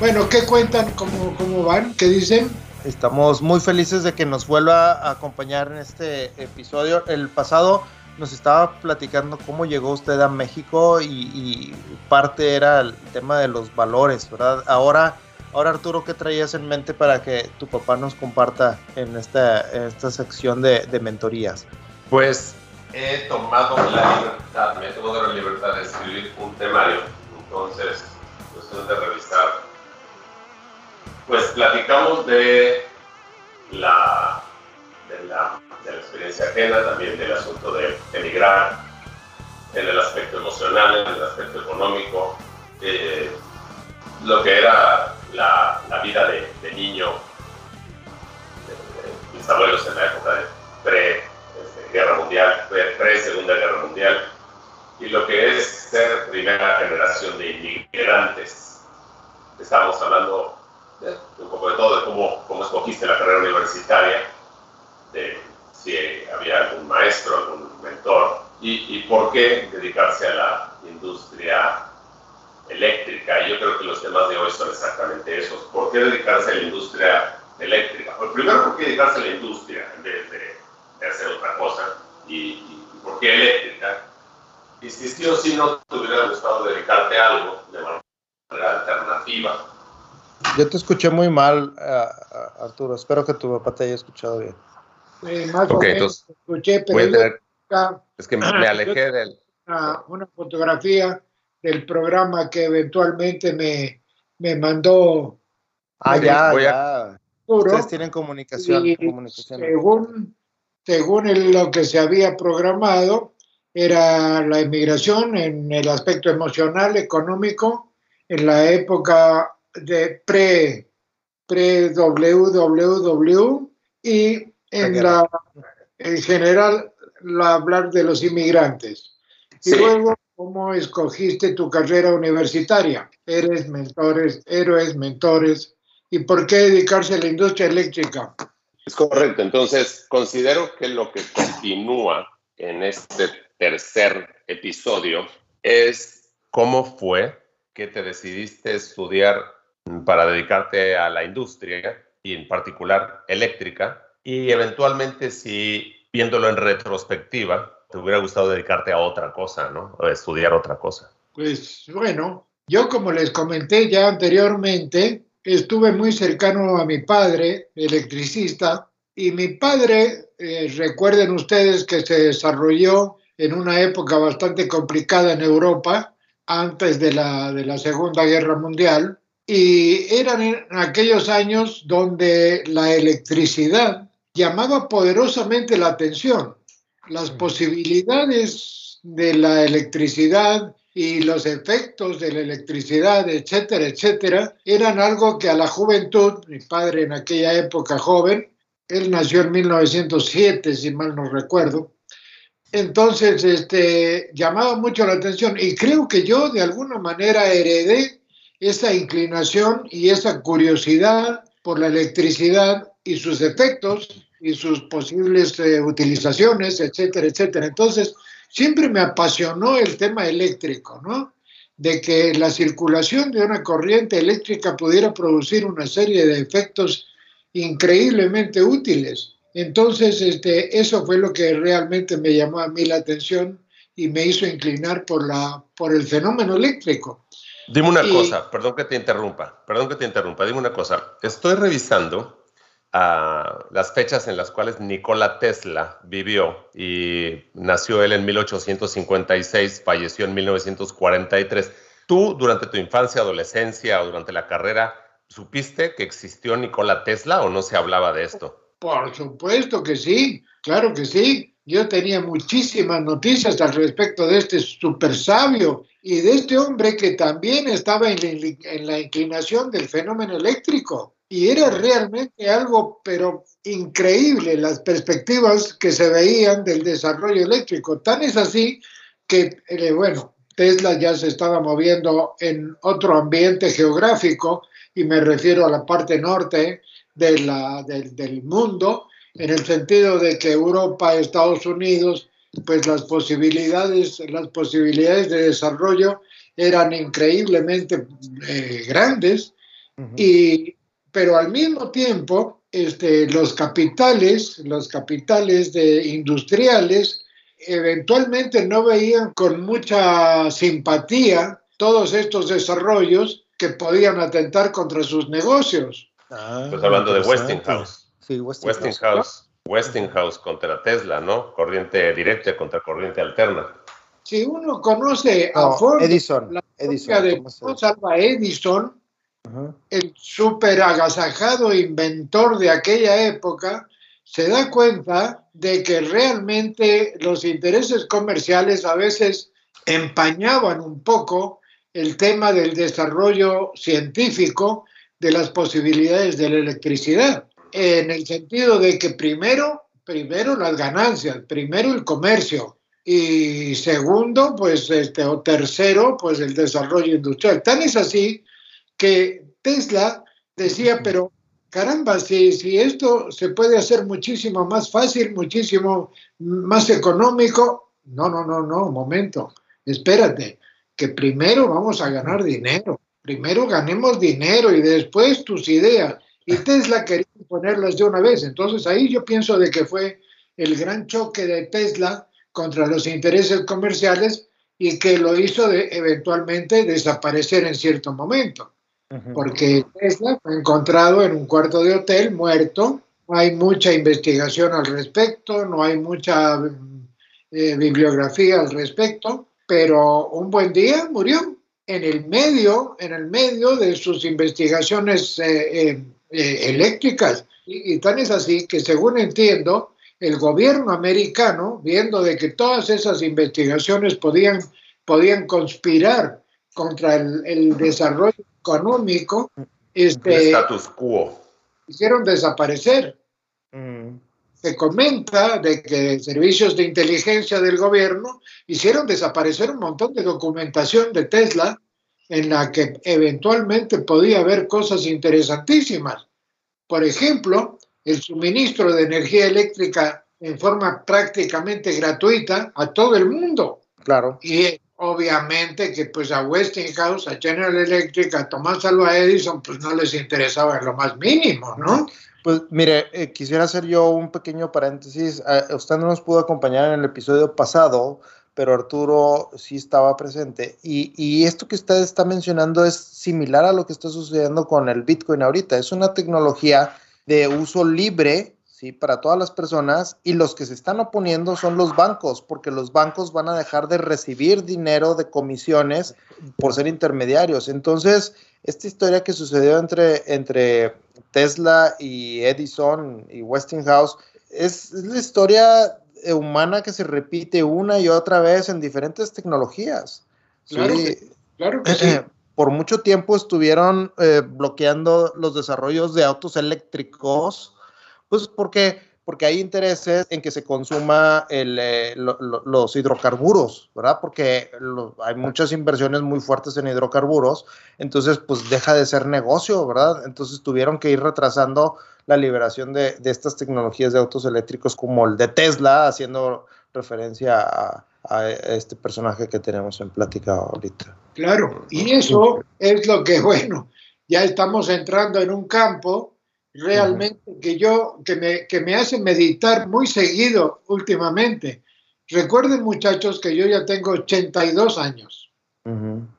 Bueno, ¿qué cuentan? ¿Cómo, cómo van? ¿Qué dicen? Estamos muy felices de que nos vuelva a acompañar en este episodio. El pasado nos estaba platicando cómo llegó usted a México y, parte era el tema de los valores, ¿verdad? Ahora, ahora Arturo, ¿qué traías en mente para que tu papá nos comparta en esta, esta sección de, de mentorías? Pues he tomado la libertad, me he tomado la libertad de escribir un temario, entonces cuestión de revisar pues platicamos de la, de la, experiencia ajena, también del asunto de emigrar, en el aspecto emocional, en el aspecto económico, eh, lo que era la, vida de, niño, de, mis abuelos en la época de pre-guerra este, mundial, pre-segunda guerra mundial, y lo que es ser primera generación de inmigrantes. Estamos hablando un poco de todo, de cómo, cómo escogiste la carrera universitaria, de si había algún maestro, algún mentor, y, y por qué dedicarse a la industria eléctrica. Y yo creo que los temas de hoy son exactamente esos. ¿Por qué dedicarse a la industria eléctrica? Pues primero, ¿por qué dedicarse a la industria en vez de, hacer otra cosa? Y, por qué eléctrica? Y si no te hubiera gustado dedicarte a algo de manera alternativa, yo te escuché muy mal, Arturo. Espero que tu papá te haya escuchado bien. más o menos escuché, pero es que me alejé del... Una, fotografía del programa que eventualmente me, me mandó. Ah, ya, ya. Ustedes tienen comunicación. Según, según lo que se había programado, era la inmigración en el aspecto emocional, económico, en la época de pre, pre WWW y en la en general la, hablar de los inmigrantes. Y luego, ¿cómo escogiste tu carrera universitaria? Eres mentores, héroes, mentores. ¿Y por qué dedicarse a la industria eléctrica? Es correcto. Entonces, considero que lo que continúa en este tercer episodio es cómo fue que te decidiste estudiar para dedicarte a la industria y en particular eléctrica y eventualmente si viéndolo en retrospectiva te hubiera gustado dedicarte a otra cosa, ¿no? O estudiar otra cosa. Pues bueno, yo como les comenté ya anteriormente, estuve muy cercano a mi padre, electricista, y mi padre, eh, recuerden ustedes que se desarrolló en una época bastante complicada en Europa, antes de la, de la Segunda Guerra Mundial, y eran en aquellos años donde la electricidad llamaba poderosamente la atención. Las posibilidades de la electricidad y los efectos de la electricidad, etcétera, etcétera, eran algo que a la juventud, mi padre en aquella época joven, él nació en 1907, si mal no recuerdo, entonces este, llamaba mucho la atención y creo que yo de alguna manera heredé esa inclinación y esa curiosidad por la electricidad y sus efectos y sus posibles eh, utilizaciones, etcétera, etcétera. Entonces, siempre me apasionó el tema eléctrico, ¿no? De que la circulación de una corriente eléctrica pudiera producir una serie de efectos increíblemente útiles. Entonces, este, eso fue lo que realmente me llamó a mí la atención y me hizo inclinar por, la, por el fenómeno eléctrico. Dime una cosa, perdón que te interrumpa, perdón que te interrumpa, dime una cosa. Estoy revisando ah, las fechas en las cuales Nikola Tesla vivió y nació él en 1856, falleció en 1943. ¿Tú durante tu infancia, adolescencia o durante la carrera supiste que existió Nikola Tesla o no se hablaba de esto? Por supuesto que sí, claro que sí. Yo tenía muchísimas noticias al respecto de este super sabio y de este hombre que también estaba en la, inclinación del fenómeno eléctrico. Y era realmente algo, pero increíble, las perspectivas que se veían del desarrollo eléctrico. Tan es así que, eh, bueno, Tesla ya se estaba moviendo en otro ambiente geográfico, y me refiero a la parte norte de la, del mundo, en el sentido de que Europa, Estados Unidos, pues las posibilidades, las posibilidades de desarrollo eran increíblemente eh, grandes, y, pero al mismo tiempo este, los capitales, los capitales de industriales, eventualmente no veían con mucha simpatía todos estos desarrollos que podían atentar contra sus negocios. Ah, pues hablando de Westinghouse. Sí, Westinghouse. Westinghouse contra Tesla, ¿no? Corriente directa contra corriente alterna. Si uno conoce a fondo Edison, la Edison, de Salva Edison, el súper agasajado inventor de aquella época, se da cuenta de que realmente los intereses comerciales a veces empañaban un poco el tema del desarrollo científico de las posibilidades de la electricidad en el sentido de que primero, primero las ganancias, primero el comercio y segundo, pues este, o tercero, pues el desarrollo industrial. Tan es así que Tesla decía, pero caramba, si, si esto se puede hacer muchísimo más fácil, muchísimo más económico, no, no, no, no, momento, espérate, que primero vamos a ganar dinero, primero ganemos dinero y después tus ideas. Y Tesla quería ponerlas de una vez. Entonces ahí yo pienso de que fue el gran choque de Tesla contra los intereses comerciales y que lo hizo de, eventualmente desaparecer en cierto momento. Porque Tesla fue encontrado en un cuarto de hotel muerto, no hay mucha investigación al respecto, no hay mucha eh, bibliografía al respecto, pero un buen día murió en el medio, en el medio de sus investigaciones eh, eh, eh, eléctricas. Y, tan es así que, según entiendo, el gobierno americano, viendo de que todas esas investigaciones podían, podían conspirar contra el, desarrollo económico, este, status quo. Hicieron desaparecer. Mm. Se comenta de que servicios de inteligencia del gobierno hicieron desaparecer un montón de documentación de Tesla en la que eventualmente podía haber cosas interesantísimas. Por ejemplo, el suministro de energía eléctrica en forma prácticamente gratuita a todo el mundo. Claro. Y obviamente que pues a Westinghouse, a General Electric, a Tomás Alva Edison, pues no les interesaba en lo más mínimo, ¿no? Pues mire, eh, quisiera hacer yo un pequeño paréntesis. Uh, usted no nos pudo acompañar en el episodio pasado, pero Arturo sí estaba presente. Y, esto que usted está mencionando es similar a lo que está sucediendo con el Bitcoin ahorita. Es una tecnología de uso libre, ¿sí? Para todas las personas y los que se están oponiendo son los bancos, porque los bancos van a dejar de recibir dinero de comisiones por ser intermediarios. Entonces, esta historia que sucedió entre, entre Tesla y Edison y Westinghouse es, es la historia humana que se repite una y otra vez en diferentes tecnologías. Claro, claro que sí. Por mucho tiempo estuvieron eh, bloqueando los desarrollos de autos eléctricos, pues porque, porque hay intereses en que se consuma eh, los hidrocarburos, ¿verdad? Porque hay muchas inversiones muy fuertes en hidrocarburos, entonces pues deja de ser negocio, ¿verdad? Entonces tuvieron que ir retrasando la liberación de, estas tecnologías de autos eléctricos como el de Tesla, haciendo referencia a, este personaje que tenemos en plática ahorita. Claro, y eso es lo que, bueno, ya estamos entrando en un campo realmente que yo, que me, que me hace meditar muy seguido últimamente. Recuerden muchachos que yo ya tengo 82 años.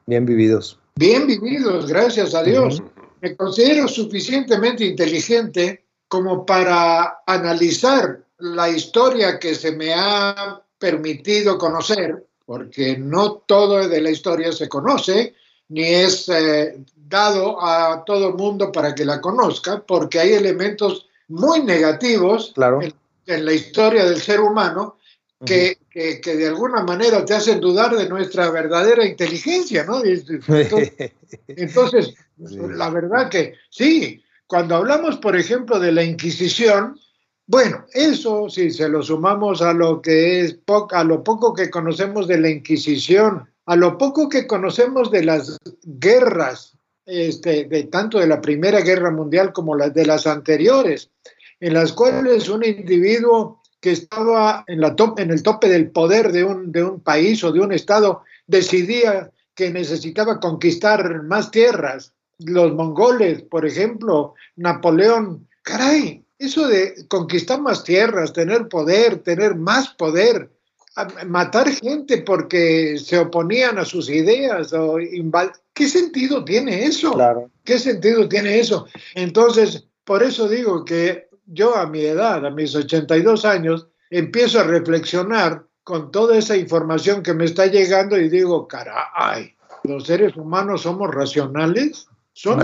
Bien vividos. Bien vividos, gracias a Dios me considero suficientemente inteligente como para analizar la historia que se me ha permitido conocer, porque no todo de la historia se conoce, ni es eh, dado a todo el mundo para que la conozca, porque hay elementos muy negativos en, la historia del ser humano que, que, de alguna manera te hacen dudar de nuestra verdadera inteligencia, ¿no? Entonces, la verdad que sí, cuando hablamos, por ejemplo, de la Inquisición, bueno, eso si se lo sumamos a lo que es a lo poco que conocemos de la Inquisición, a lo poco que conocemos de las guerras, este, de tanto de la Primera Guerra Mundial como las de las anteriores, en las cuales un individuo que estaba en, la en el tope del poder de un, de un país o de un estado decidía que necesitaba conquistar más tierras. Los mongoles, por ejemplo, Napoleón, caray, eso de conquistar más tierras, tener poder, tener más poder, matar gente porque se oponían a sus ideas o ¿qué sentido tiene eso? Claro. ¿Qué sentido tiene eso? Entonces, por eso digo que yo a mi edad, a mis 82 años, empiezo a reflexionar con toda esa información que me está llegando y digo, caray, los seres humanos somos racionales, somos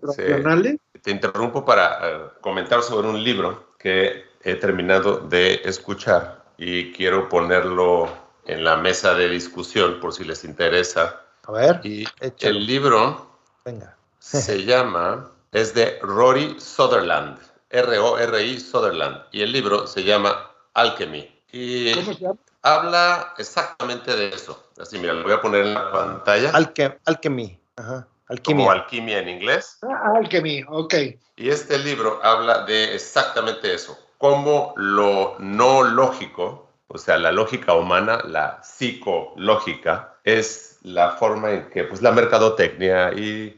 racionales. te interrumpo para eh, comentar sobre un libro que he terminado de escuchar y quiero ponerlo en la mesa de discusión por si les interesa. A ver. Y el libro Venga. se llama, es de Rory Sutherland. R-O-R-I Sutherland. Y el libro se llama Alchemy. Y ¿Cómo se llama? habla exactamente de eso. Así, mira, lo voy a poner en la pantalla. alchemy. Ajá. Alquimia. Como alquimia en inglés. Ah, alchemy, ok. Y este libro habla de exactamente eso. Cómo lo no lógico, o sea, la lógica humana, la psicológica, es la forma en que pues, la mercadotecnia y,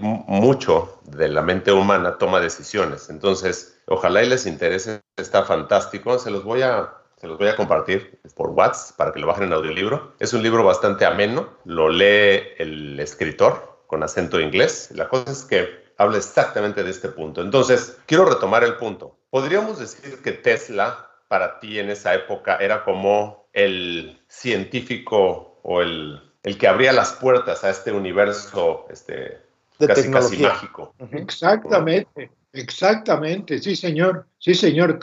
mucho de la mente humana toma decisiones. Entonces, ojalá y les interese, está fantástico. Se los voy a, se los voy a compartir por WhatsApp para que lo bajen en audiolibro. Es un libro bastante ameno, lo lee el escritor con acento inglés. La cosa es que habla exactamente de este punto. Entonces, quiero retomar el punto. Podríamos decir que Tesla para ti en esa época era como el científico o el el que abría las puertas a este universo este, casi, casi mágico. Exactamente, exactamente, sí señor, sí señor.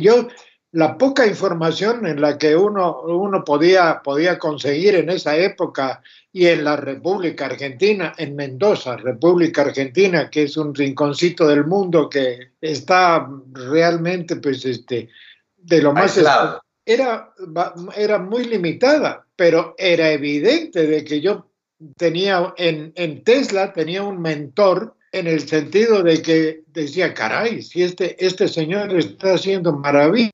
Yo, la poca información en la que uno, uno podía, podía conseguir en esa época y en la República Argentina, en Mendoza, República Argentina, que es un rinconcito del mundo que está realmente, pues, este, de lo más... Era, era muy limitada pero era evidente de que yo tenía en, Tesla, tenía un mentor en el sentido de que decía, caray, si este, este señor está haciendo maravillas.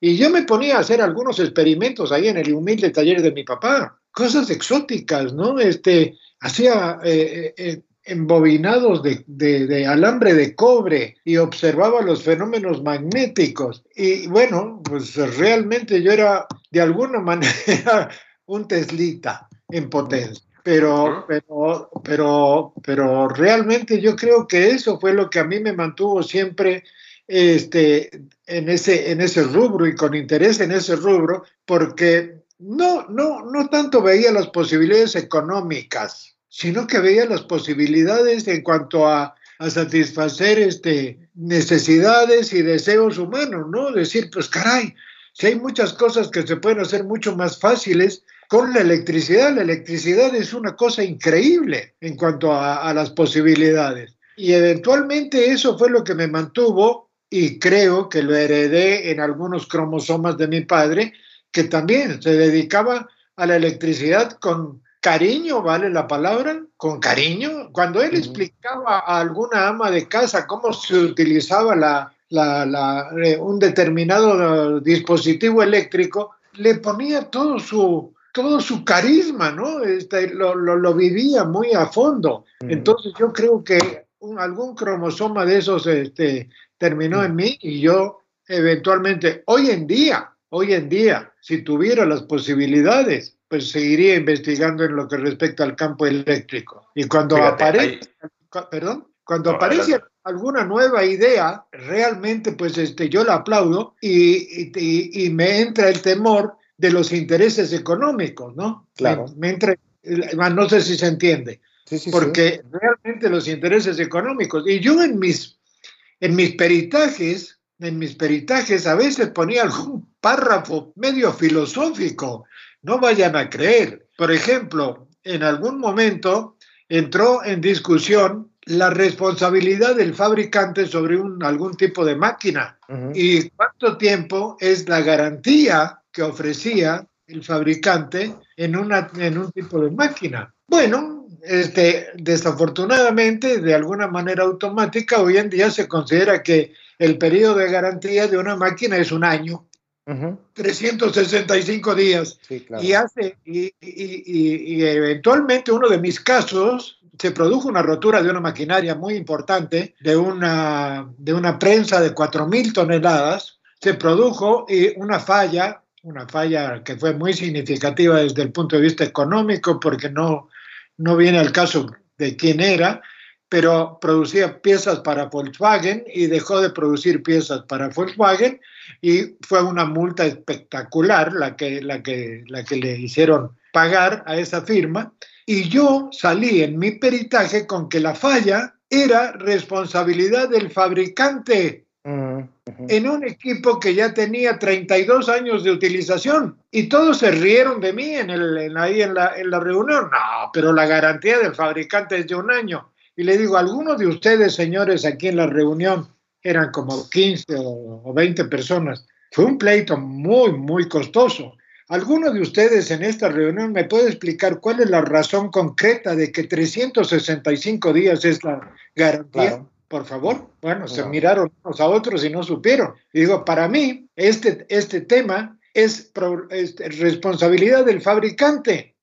Y yo me ponía a hacer algunos experimentos ahí en el humilde taller de mi papá, cosas exóticas, ¿no? Este, hacía eh, eh, embobinados de, de, alambre de cobre y observaba los fenómenos magnéticos. Y bueno, pues realmente yo era de alguna manera un teslita en potencia. Pero, pero, pero, pero realmente yo creo que eso fue lo que a mí me mantuvo siempre este, en, ese, en ese rubro y con interés en ese rubro, porque no, no, no tanto veía las posibilidades económicas, sino que veía las posibilidades en cuanto a, satisfacer este, necesidades y deseos humanos, ¿no? Decir, pues caray, si hay muchas cosas que se pueden hacer mucho más fáciles con la electricidad, la electricidad es una cosa increíble en cuanto a, a las posibilidades. Y eventualmente eso fue lo que me mantuvo y creo que lo heredé en algunos cromosomas de mi padre, que también se dedicaba a la electricidad con cariño, ¿vale la palabra? Con cariño. Cuando él explicaba a alguna ama de casa cómo se utilizaba la, la, eh, un determinado dispositivo eléctrico, le ponía todo su, todo su carisma, ¿no? Este, lo, lo, vivía muy a fondo. Entonces yo creo que algún cromosoma de esos este, terminó en mí y yo eventualmente, hoy en día, hoy en día, si tuviera las posibilidades, pues seguiría investigando en lo que respecta al campo eléctrico. Y cuando aparece, perdón, cuando aparece alguna nueva idea, realmente pues este, yo la aplaudo y, y, me entra el temor de los intereses económicos, ¿no? Claro. Me, entra, no sé si se entiende, porque realmente los intereses económicos, y yo en mis, en mis peritajes, en mis peritajes a veces ponía algún párrafo medio filosófico. No vayan a creer. Por ejemplo, en algún momento entró en discusión la responsabilidad del fabricante sobre un, algún tipo de máquina y cuánto tiempo es la garantía que ofrecía el fabricante en, una, en un tipo de máquina. Bueno, este, desafortunadamente, de alguna manera automática, hoy en día se considera que el periodo de garantía de una máquina es un año. 365 días. Y hace, y, y, eventualmente uno de mis casos se produjo una rotura de una maquinaria muy importante, de una, de una prensa de 4.000 toneladas, se produjo una falla, una falla que fue muy significativa desde el punto de vista económico, porque no, no viene al caso de quién era, pero producía piezas para Volkswagen y dejó de producir piezas para Volkswagen y fue una multa espectacular la que, la que, la que le hicieron pagar a esa firma. Y yo salí en mi peritaje con que la falla era responsabilidad del fabricante en un equipo que ya tenía 32 años de utilización y todos se rieron de mí en el, ahí en la, en la reunión. No, pero la garantía del fabricante es de un año. Y le digo, algunos de ustedes, señores, aquí en la reunión, eran como 15 o 20 personas. Fue un pleito muy, muy costoso. ¿Alguno de ustedes en esta reunión me puede explicar cuál es la razón concreta de que 365 días es la garantía? Por favor. Bueno, se miraron unos a otros y no supieron. Y digo, para mí, este, este tema es, responsabilidad del fabricante.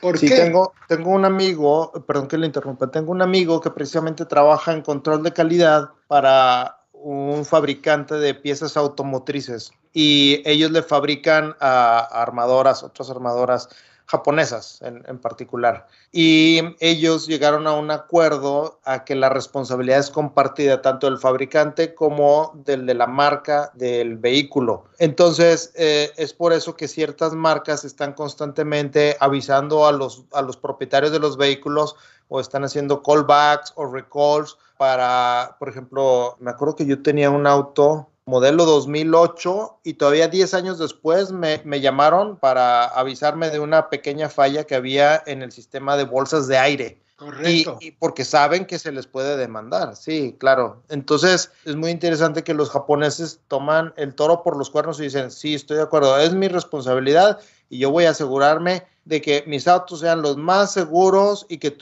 ¿Por sí, Tengo, tengo un amigo, perdón que le interrumpa, tengo un amigo que precisamente trabaja en control de calidad para un fabricante de piezas automotrices y ellos le fabrican a, armadoras, otras armadoras japonesas en, particular. Y ellos llegaron a un acuerdo a que la responsabilidad es compartida tanto del fabricante como del de la marca del vehículo. Entonces, eh, es por eso que ciertas marcas están constantemente avisando a los, a los propietarios de los vehículos o están haciendo callbacks o recalls para, por ejemplo, me acuerdo que yo tenía un auto modelo 2008 y todavía 10 años después me, llamaron para avisarme de una pequeña falla que había en el sistema de bolsas de aire. Correcto. Y, porque saben que se les puede demandar, sí, claro. Entonces es muy interesante que los japoneses toman el toro por los cuernos y dicen, sí, estoy de acuerdo, es mi responsabilidad y yo voy a asegurarme de que mis autos sean los más seguros y que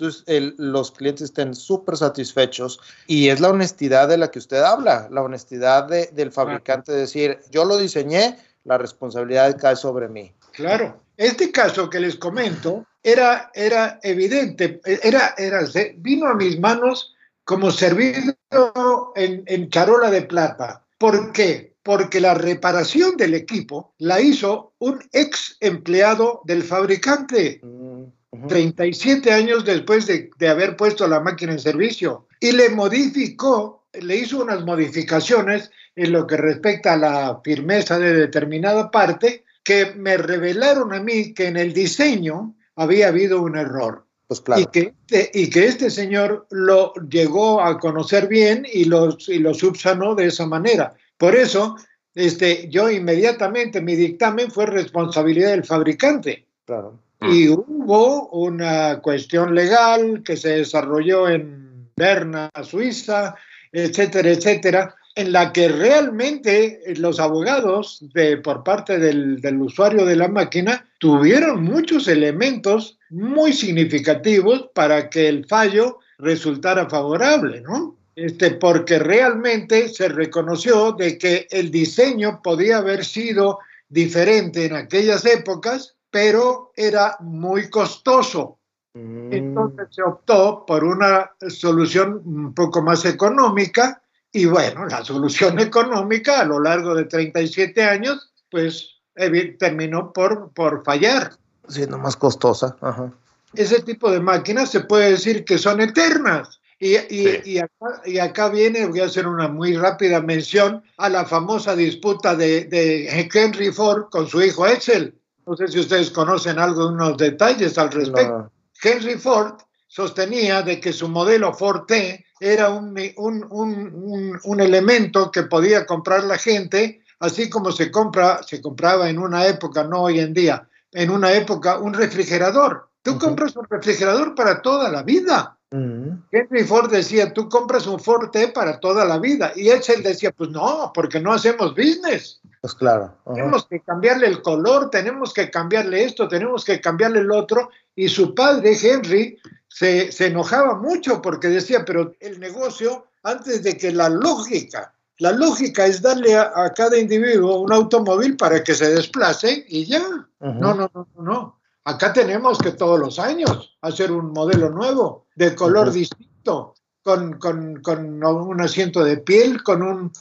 los clientes estén súper satisfechos. Y es la honestidad de la que usted habla, la honestidad del fabricante de decir, yo lo diseñé, la responsabilidad cae sobre mí. Claro. Este caso que les comento era, era evidente, era, era, vino a mis manos como servido en, en charola de plata. ¿Por qué? Porque la reparación del equipo la hizo un ex empleado del fabricante. 37 mm, años después de, haber puesto la máquina en servicio y le modificó, le hizo unas modificaciones en lo que respecta a la firmeza de determinada parte que me revelaron a mí que en el diseño había habido un error. Pues y, que, este, y que este señor lo llegó a conocer bien y lo, y lo subsanó de esa manera. Por eso, este, yo inmediatamente, mi dictamen fue responsabilidad del fabricante. Claro. Y hubo una cuestión legal que se desarrolló en Berna, Suiza, etcétera, etcétera, en la que realmente los abogados de, por parte del, del usuario de la máquina tuvieron muchos elementos muy significativos para que el fallo resultara favorable, ¿no? Este, porque realmente se reconoció de que el diseño podía haber sido diferente en aquellas épocas, pero era muy costoso. Mm. Entonces se optó por una solución un poco más económica y bueno, la solución económica a lo largo de 37 años, pues terminó por, por fallar. Siendo más costosa. Ese tipo de máquinas se puede decir que son eternas. Y, y, acá, viene, voy a hacer una muy rápida mención a la famosa disputa de, Henry Ford con su hijo Excel. No sé si ustedes conocen algo de unos detalles al respecto. Henry Ford sostenía de que su modelo Ford T era un, un, elemento que podía comprar la gente, así como se, compra, se compraba en una época, no hoy en día, en una época un refrigerador. Tú compras un refrigerador para toda la vida. Henry Ford decía, tú compras un Ford T para toda la vida. Y él decía, pues no, porque no hacemos business. Pues claro. Tenemos que cambiarle el color, tenemos que cambiarle esto, tenemos que cambiarle el otro. Y su padre, Henry, se, se enojaba mucho porque decía, pero el negocio, antes de que la lógica, la lógica es darle a, cada individuo un automóvil para que se desplace y ya. No, no, no, no. Acá tenemos que todos los años hacer un modelo nuevo, de color distinto, con, con, con, un asiento de piel, con un...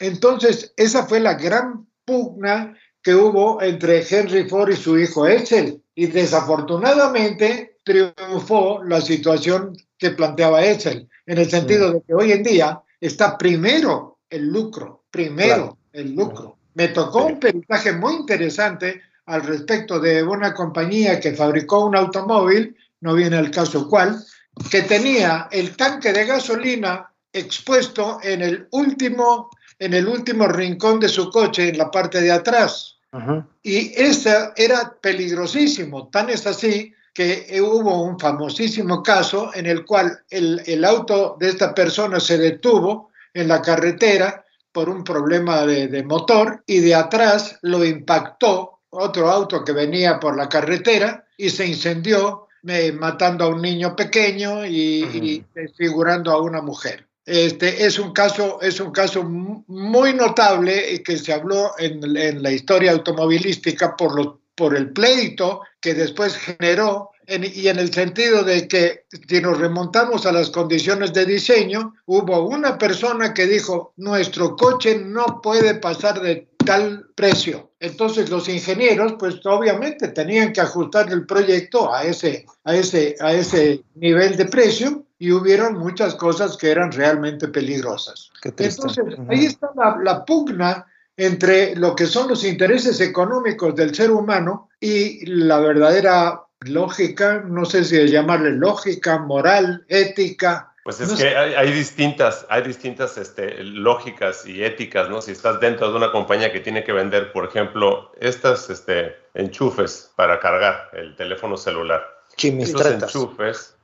Entonces, esa fue la gran pugna que hubo entre Henry Ford y su hijo Edsel. Y desafortunadamente triunfó la situación que planteaba Edsel, en el sentido de que hoy en día está primero el lucro, primero el lucro. Me tocó un peritaje muy interesante al respecto de una compañía que fabricó un automóvil, no viene al caso cuál, que tenía el tanque de gasolina expuesto en el último, en el último rincón de su coche, en la parte de atrás. Y ese era peligrosísimo, tan es así que hubo un famosísimo caso en el cual el, el auto de esta persona se detuvo en la carretera por un problema de, de motor y de atrás lo impactó otro auto que venía por la carretera y se incendió, matando a un niño pequeño y, desfigurando a una mujer. Este es un caso, es un caso muy notable y que se habló en, en la historia automovilística por, lo, por el pleito que después generó y en el sentido de que si nos remontamos a las condiciones de diseño, hubo una persona que dijo, nuestro coche no puede pasar de tal precio. Entonces los ingenieros, pues obviamente tenían que ajustar el proyecto a ese, a ese, a ese nivel de precio y hubieron muchas cosas que eran realmente peligrosas. Entonces ahí está la, la pugna entre lo que son los intereses económicos del ser humano y la verdadera lógica, no sé si llamarle lógica, moral, ética. Pues es que hay, distintas, hay distintas este, lógicas y éticas, ¿no? Si estás dentro de una compañía que tiene que vender, por ejemplo, estas este, enchufes para cargar el teléfono celular. Estos enchufes,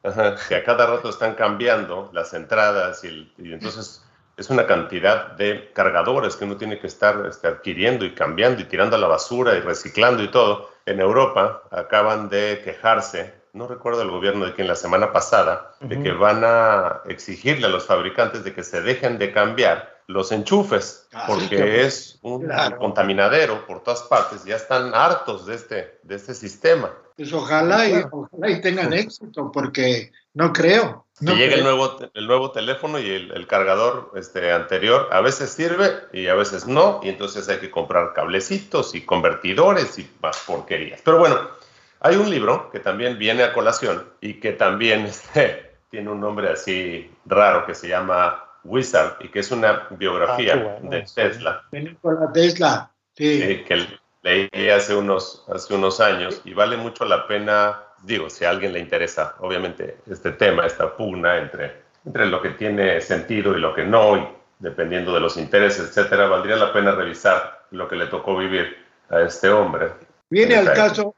que a cada rato están cambiando las entradas y, y entonces es una cantidad de cargadores que uno tiene que estar este, adquiriendo y cambiando y tirando a la basura y reciclando y todo. En Europa acaban de quejarse, no recuerdo el gobierno de quién la semana pasada, de que van a exigirle a los fabricantes de que se dejen de cambiar los enchufes, ah, porque es un contaminadero por todas partes, ya están hartos de este, de este sistema. Pues ojalá y, ojalá y tengan éxito, porque no creo. No llega el nuevo, el nuevo teléfono y el, cargador este, anterior a veces sirve y a veces no, y entonces hay que comprar cablecitos y convertidores y más porquerías. Pero bueno, hay un libro que también viene a colación y que también este, tiene un nombre así raro que se llama Wizard y que es una biografía ah, de Tesla. Tesla, sí. que leí hace unos, hace unos años y vale mucho la pena digo, si a alguien le interesa, obviamente, este tema, esta pugna entre, entre lo que tiene sentido y lo que no, y dependiendo de los intereses, etcétera, valdría la pena revisar lo que le tocó vivir a este hombre. Viene al caso,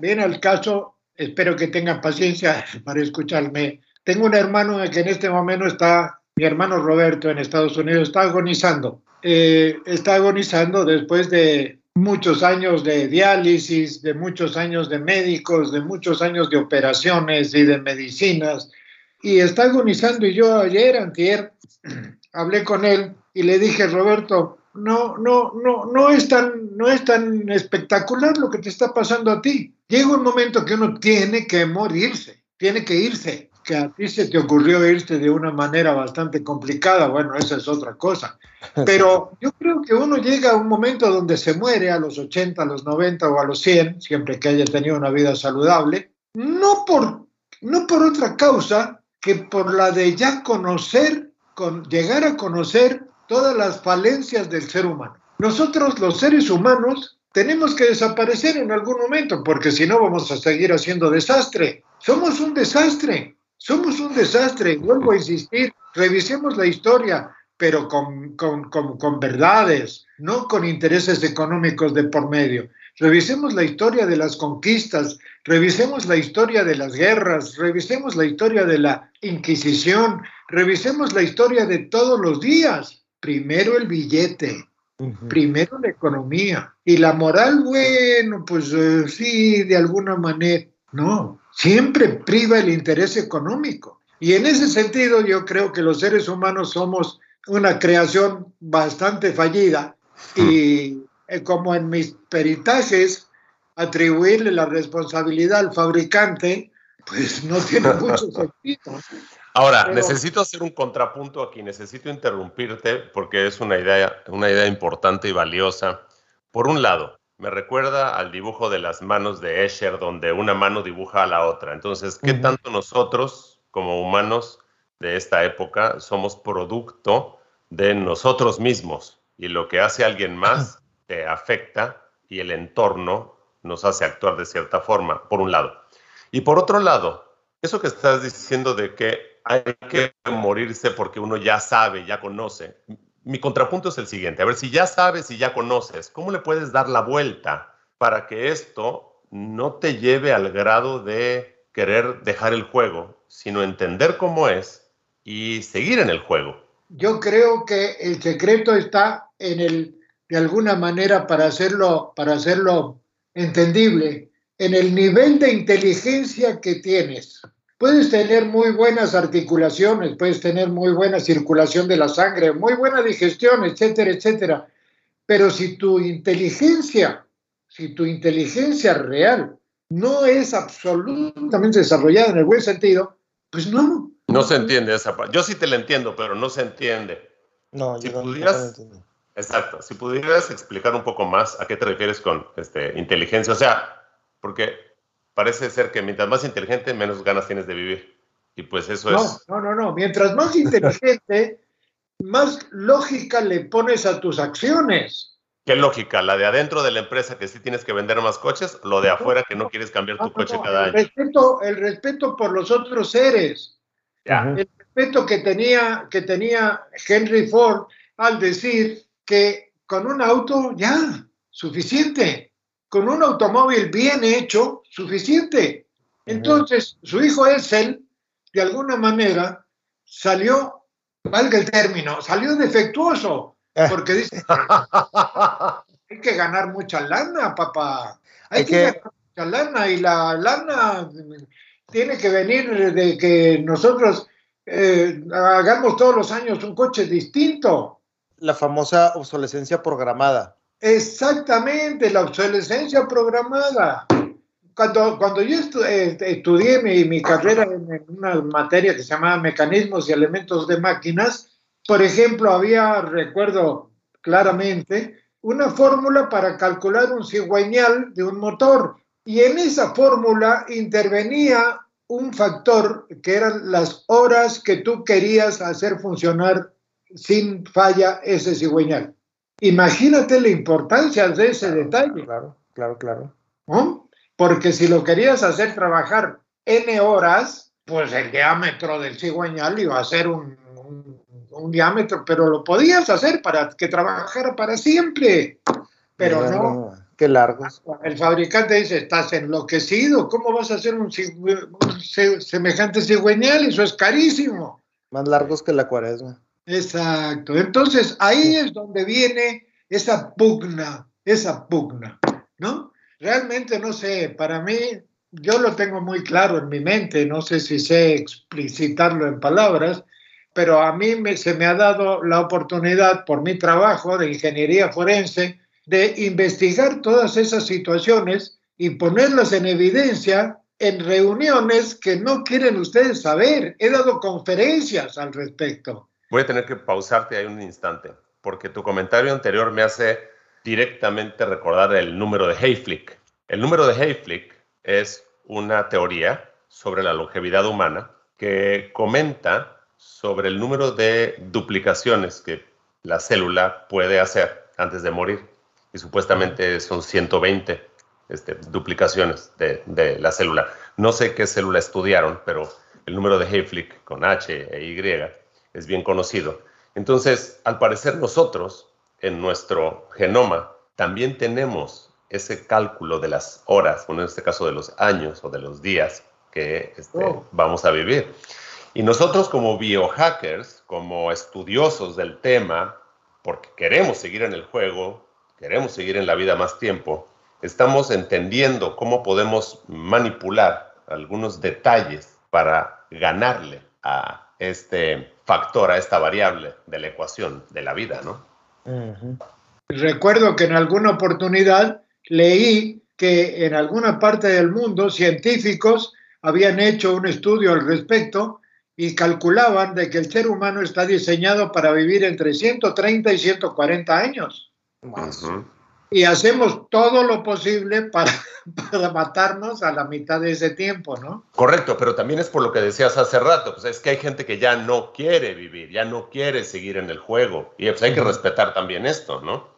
viene al caso, espero que tengan paciencia para escucharme. Tengo un hermano que en este momento está, mi hermano Roberto en Estados Unidos, está agonizando. Eh, está agonizando después de muchos años de diálisis, de muchos años de médicos, de muchos años de operaciones y de medicinas. Y está agonizando y yo ayer, antier, hablé con él y le dije, Roberto, no, no, no, no es tan, no es tan espectacular lo que te está pasando a ti. Llega un momento que uno tiene que morirse, tiene que irse que a ti se te ocurrió irte de una manera bastante complicada, bueno, esa es otra cosa. Pero yo creo que uno llega a un momento donde se muere a los 80, a los 90 o a los 100, siempre que haya tenido una vida saludable, no por, no por otra causa que por la de ya conocer, con, llegar a conocer todas las falencias del ser humano. Nosotros los seres humanos tenemos que desaparecer en algún momento porque si no vamos a seguir haciendo desastre. Somos un desastre Somos un desastre, vuelvo a insistir, revisemos la historia, pero con, con, con, con verdades, no con intereses económicos de por medio. Revisemos la historia de las conquistas, revisemos la historia de las guerras, revisemos la historia de la Inquisición, revisemos la historia de todos los días. Primero el billete, primero la economía. Y la moral, bueno, pues eh, sí, de alguna manera, no, siempre priva el interés económico. Y en ese sentido yo creo que los seres humanos somos una creación bastante fallida y eh, como en mis peritajes, atribuirle la responsabilidad al fabricante, pues no tiene mucho sentido. Ahora, necesito hacer un contrapunto aquí, necesito interrumpirte porque es una idea, una idea importante y valiosa. Por un lado, me recuerda al dibujo de las manos de Escher, donde una mano dibuja a la otra. Entonces, ¿qué tanto nosotros, como humanos de esta época, somos producto de nosotros mismos? Y lo que hace alguien más te afecta y el entorno nos hace actuar de cierta forma, por un lado. Y por otro lado, eso que estás diciendo de que hay que morirse porque uno ya sabe, ya conoce. Mi contrapunto es el siguiente, a ver, si ya sabes y ya conoces, ¿cómo le puedes dar la vuelta para que esto no te lleve al grado de querer dejar el juego, sino entender cómo es y seguir en el juego? Yo creo que el secreto está en el, de alguna manera, para hacerlo, para hacerlo entendible, en el nivel de inteligencia que tienes. Puedes tener muy buenas articulaciones, puedes tener muy buena circulación de la sangre, muy buena digestión, etcétera, etcétera. Pero si tu inteligencia, si tu inteligencia real no es absolutamente desarrollada en el buen sentido, pues no. No se entiende esa parte. Yo sí te la entiendo, pero no se entiende. No, si yo pudieras, no Exacto. Si pudieras explicar un poco más a qué te refieres con este, inteligencia, o sea, porque parece ser que mientras más inteligente, menos ganas tienes de vivir. Y pues eso es... No, no, no. Mientras más inteligente, más lógica le pones a tus acciones. ¿Qué lógica? ¿La de adentro de la empresa que sí tienes que vender más coches? ¿Lo de afuera que no quieres cambiar tu coche cada año? Respeto, el respeto por los otros seres. El respeto que tenía, que tenía Henry Ford al decir que con un auto ya, suficiente con un automóvil bien hecho, suficiente. Entonces, su hijo Edsel, de alguna manera, salió, valga el término, salió defectuoso, eh. porque dice, hay que ganar mucha lana, papá. Hay, que, ganar mucha lana y la lana tiene que venir de que nosotros eh, hagamos todos los años un coche distinto. La famosa obsolescencia programada. Exactamente, la obsolescencia programada. Cuando, cuando yo eh, estudié mi, mi, carrera en, una materia que se llamaba Mecanismos y Elementos de Máquinas, por ejemplo, había, recuerdo claramente, una fórmula para calcular un cigüeñal de un motor. Y en esa fórmula intervenía un factor que eran las horas que tú querías hacer funcionar sin falla ese cigüeñal. Imagínate la importancia de ese detalle. Claro, claro, claro. Porque si lo querías hacer trabajar N horas, pues el diámetro del cigüeñal iba a ser un, diámetro, pero lo podías hacer para que trabajara para siempre. Pero no. Qué largos. El fabricante dice, estás enloquecido, ¿cómo vas a hacer un, semejante cigüeñal? Eso es carísimo. Más largos que la cuaresma. Exacto. Entonces ahí es donde viene esa pugna, esa pugna, ¿no? Realmente no sé, para mí, yo lo tengo muy claro en mi mente, no sé si sé explicitarlo en palabras, pero a mí me, se me ha dado la oportunidad por mi trabajo de ingeniería forense de investigar todas esas situaciones y ponerlas en evidencia en reuniones que no quieren ustedes saber. He dado conferencias al respecto. Voy a tener que pausarte ahí un instante, porque tu comentario anterior me hace directamente recordar el número de Hayflick. El número de Hayflick es una teoría sobre la longevidad humana que comenta sobre el número de duplicaciones que la célula puede hacer antes de morir. Y supuestamente son 120 este, duplicaciones de, de, la célula. No sé qué célula estudiaron, pero el número de Hayflick con H e Y es bien conocido. Entonces, al parecer nosotros, en nuestro genoma, también tenemos ese cálculo de las horas, en este caso de los años o de los días que este, oh. vamos a vivir. Y nosotros como biohackers, como estudiosos del tema, porque queremos seguir en el juego, queremos seguir en la vida más tiempo, estamos entendiendo cómo podemos manipular algunos detalles para ganarle a este factor, a esta variable de la ecuación de la vida, ¿no? Recuerdo que en alguna oportunidad leí que en alguna parte del mundo científicos habían hecho un estudio al respecto y calculaban de que el ser humano está diseñado para vivir entre 130 y 140 años. Y hacemos todo lo posible para, para, matarnos a la mitad de ese tiempo, ¿no? Correcto, pero también es por lo que decías hace rato, pues es que hay gente que ya no quiere vivir, ya no quiere seguir en el juego. Y pues hay que respetar también esto, ¿no?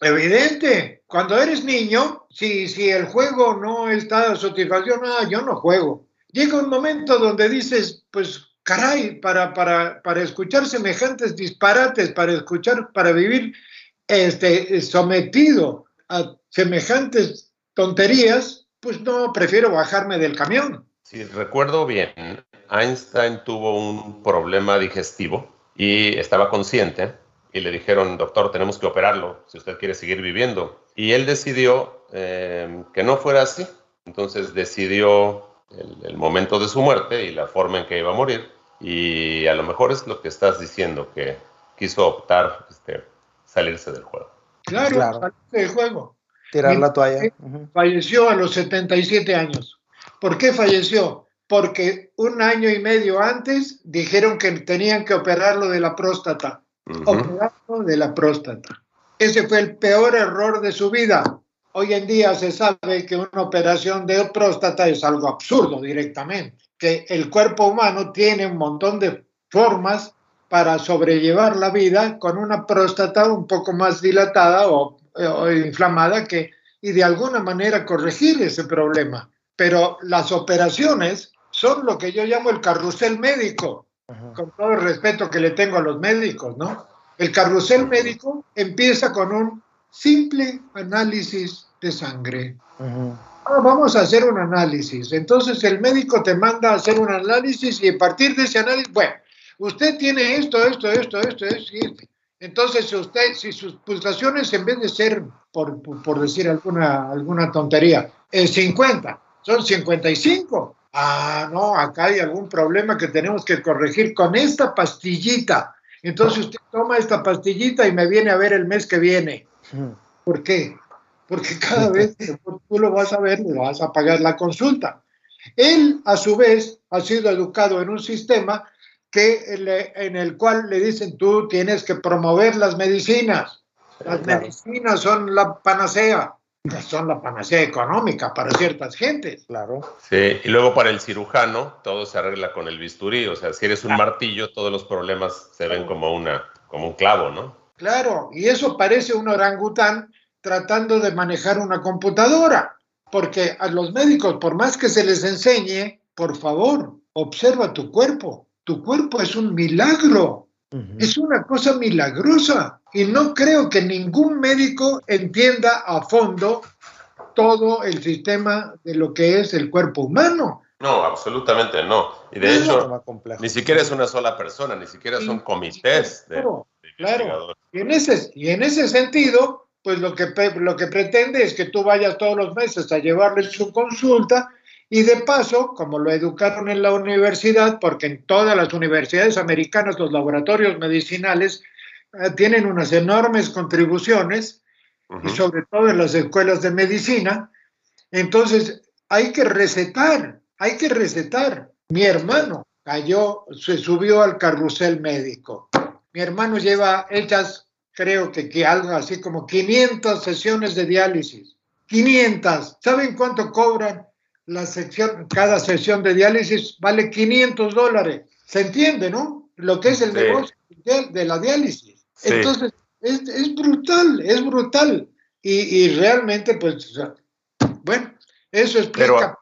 Evidente, cuando eres niño, si, si el juego no está satisfacción, ah, yo no juego. Llega un momento donde dices, pues caray, para, para, para escuchar semejantes disparates, para escuchar, para vivir este, sometido a semejantes tonterías, pues no, prefiero bajarme del camión. Si recuerdo bien, Einstein tuvo un problema digestivo y estaba consciente y le dijeron, doctor, tenemos que operarlo si usted quiere seguir viviendo. Y él decidió eh, que no fuera así. Entonces decidió el, momento de su muerte y la forma en que iba a morir. Y a lo mejor es lo que estás diciendo, que quiso optar este, salirse del juego. Claro, salirse del juego. Tirar la toalla. Falleció a los 77 años. ¿Por qué falleció? Porque un año y medio antes dijeron que tenían que operarlo de la próstata. Operarlo de la próstata. Ese fue el peor error de su vida. Hoy en día se sabe que una operación de próstata es algo absurdo directamente, que el cuerpo humano tiene un montón de formas para sobrellevar la vida con una próstata un poco más dilatada o, inflamada que, y de alguna manera corregir ese problema. Pero las operaciones son lo que yo llamo el carrusel médico, con todo el respeto que le tengo a los médicos, ¿no? El carrusel médico empieza con un simple análisis de sangre. Ah, vamos a hacer un análisis. Entonces el médico te manda a hacer un análisis y a partir de ese análisis, bueno, usted tiene esto, esto, esto, esto, esto. Entonces, si usted, si sus pulsaciones en vez de ser, por, por decir alguna, alguna tontería, es 50, son 55. Ah, no, acá hay algún problema que tenemos que corregir con esta pastillita. Entonces usted toma esta pastillita y me viene a ver el mes que viene. ¿Por qué? Porque cada vez que tú lo vas a ver, le vas a pagar la consulta. Él, a su vez, ha sido educado en un sistema que en el cual le dicen tú tienes que promover las medicinas. Las medicinas son la panacea, son la panacea económica para ciertas gentes. Claro. Sí, y luego para el cirujano todo se arregla con el bisturí, o sea, si eres un martillo todos los problemas se ven como una como un clavo, ¿no? Claro, y eso parece un orangután tratando de manejar una computadora, porque a los médicos por más que se les enseñe, por favor, observa tu cuerpo tu cuerpo es un milagro, es una cosa milagrosa. Y no creo que ningún médico entienda a fondo todo el sistema de lo que es el cuerpo humano. No, absolutamente no. Y de hecho, ni siquiera es una sola persona, ni siquiera son comités de, claro, Y en ese, y en ese sentido, pues lo que, lo que pretende es que tú vayas todos los meses a llevarle su consulta y de paso, como lo educaron en la universidad, porque en todas las universidades americanas los laboratorios medicinales eh, tienen unas enormes contribuciones, y sobre todo en las escuelas de medicina, entonces hay que recetar, hay que recetar. Mi hermano cayó, se subió al carrusel médico. Mi hermano lleva hechas, creo que, que algo así como 500 sesiones de diálisis. 500. ¿Saben cuánto cobran? La sección, cada sesión de diálisis vale 500 dólares. ¿Se entiende, no? Lo que es el negocio de la diálisis. Entonces, es, brutal, es brutal. Y, realmente, pues, bueno, eso explica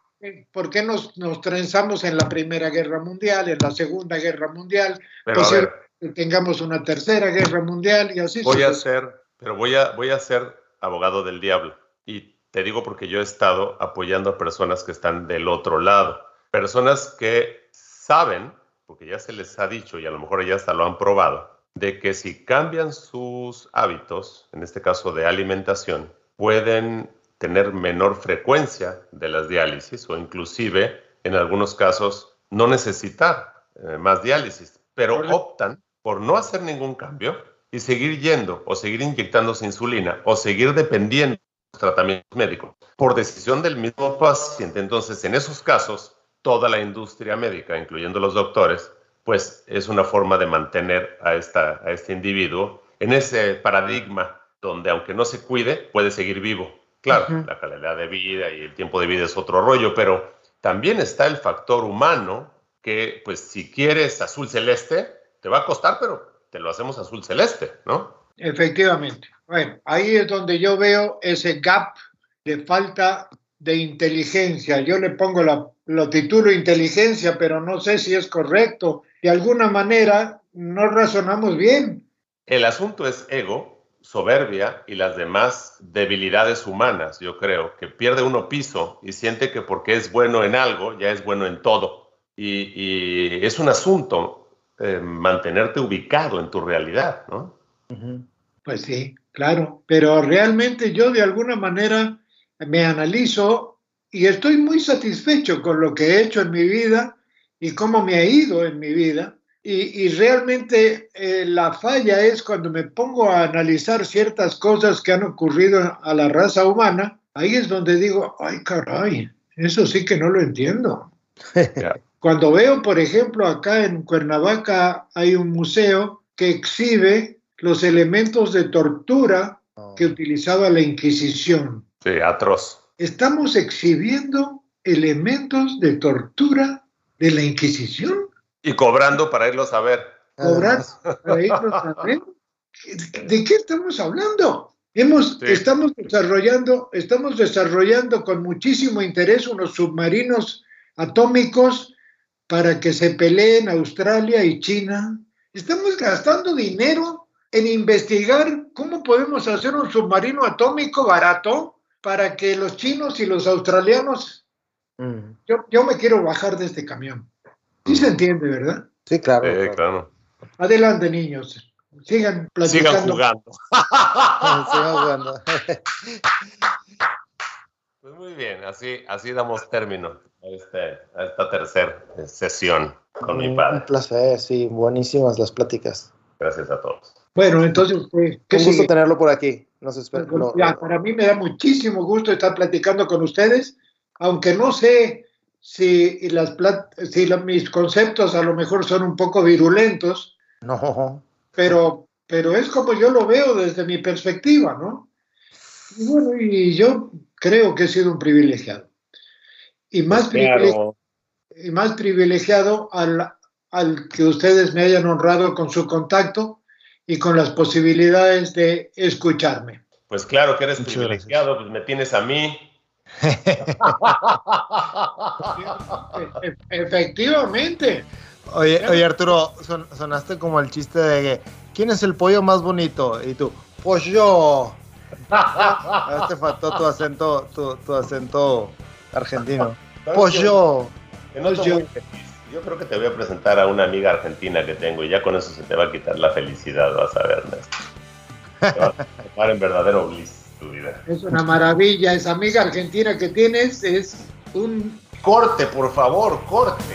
¿por qué nos, nos, trenzamos en la Primera Guerra Mundial, en la Segunda Guerra Mundial? Pero ver, tengamos una Tercera Guerra Mundial y así. Voy a ser, pero voy a, voy a ser abogado del diablo. Y te digo porque yo he estado apoyando a personas que están del otro lado. Personas que saben, porque ya se les ha dicho y a lo mejor ya hasta lo han probado, de que si cambian sus hábitos, en este caso de alimentación, pueden tener menor frecuencia de las diálisis o inclusive en algunos casos no necesitar eh, más diálisis, pero optan por no hacer ningún cambio y seguir yendo o seguir inyectándose insulina o seguir dependiendo tratamientos médicos por decisión del mismo paciente. Entonces, en esos casos, toda la industria médica, incluyendo los doctores, pues es una forma de mantener a, esta, a este individuo en ese paradigma donde aunque no se cuide, puede seguir vivo. Claro, la calidad de vida y el tiempo de vida es otro rollo, pero también está el factor humano que, pues, si quieres azul celeste, te va a costar, pero te lo hacemos azul celeste, ¿no? Efectivamente. Bueno, ahí es donde yo veo ese gap de falta de inteligencia. Yo le pongo la, lo titulo inteligencia, pero no sé si es correcto. De alguna manera no razonamos bien. El asunto es ego, soberbia y las demás debilidades humanas, yo creo, que pierde uno piso y siente que porque es bueno en algo, ya es bueno en todo. Y, y es un asunto eh, mantenerte ubicado en tu realidad, ¿no? Pues sí, claro, pero realmente yo de alguna manera me analizo y estoy muy satisfecho con lo que he hecho en mi vida y cómo me ha ido en mi vida. Y, realmente eh, la falla es cuando me pongo a analizar ciertas cosas que han ocurrido a la raza humana, ahí es donde digo, ay caray, eso sí que no lo entiendo. Cuando veo, por ejemplo, acá en Cuernavaca hay un museo que exhibe los elementos de tortura oh. que utilizaba la Inquisición. Sí, atroz. Estamos exhibiendo elementos de tortura de la Inquisición. Y cobrando para irlos a ver. Cobrar para irlos a ver. ¿De qué estamos hablando? Hemos, estamos, desarrollando, estamos desarrollando con muchísimo interés unos submarinos atómicos para que se peleen Australia y China. Estamos gastando dinero en investigar cómo podemos hacer un submarino atómico barato para que los chinos y los australianos... Mm. Yo, me quiero bajar de este camión. Sí se entiende, ¿verdad? Sí, claro. claro. Adelante, niños. Sigan platicando. Sigan jugando. Sigan jugando. Pues muy bien, así, así damos término a, este, a esta tercera sesión con mi padre. Un placer, sí, buenísimas las pláticas. Gracias a todos. Bueno, entonces, ¿qué Un gusto tenerlo por aquí. Nos espero. Pues, ya, para mí me da muchísimo gusto estar platicando con ustedes, aunque no sé si, las si mis conceptos a lo mejor son un poco virulentos. No. Pero, pero es como yo lo veo desde mi perspectiva, ¿no? Y bueno, y yo creo que he sido un privilegiado. Y más, pues privilegiado, y más privilegiado al, al que ustedes me hayan honrado con su contacto y con las posibilidades de escucharme. Pues claro que eres privilegiado, pues me tienes a mí. E-, efectivamente. Oye, oye Arturo, sonaste como el chiste de ¿quién es el pollo más bonito? Y tú, pues yo. te faltó tu acento, tu, acento argentino. Pues yo. yo. Yo creo que te voy a presentar a una amiga argentina que tengo y ya con eso se te va a quitar la felicidad, vas a ver, Ernesto. Te va a en verdadero bliss tu vida. Es una maravilla. Esa amiga argentina que tienes es un... Corte, por favor, corte.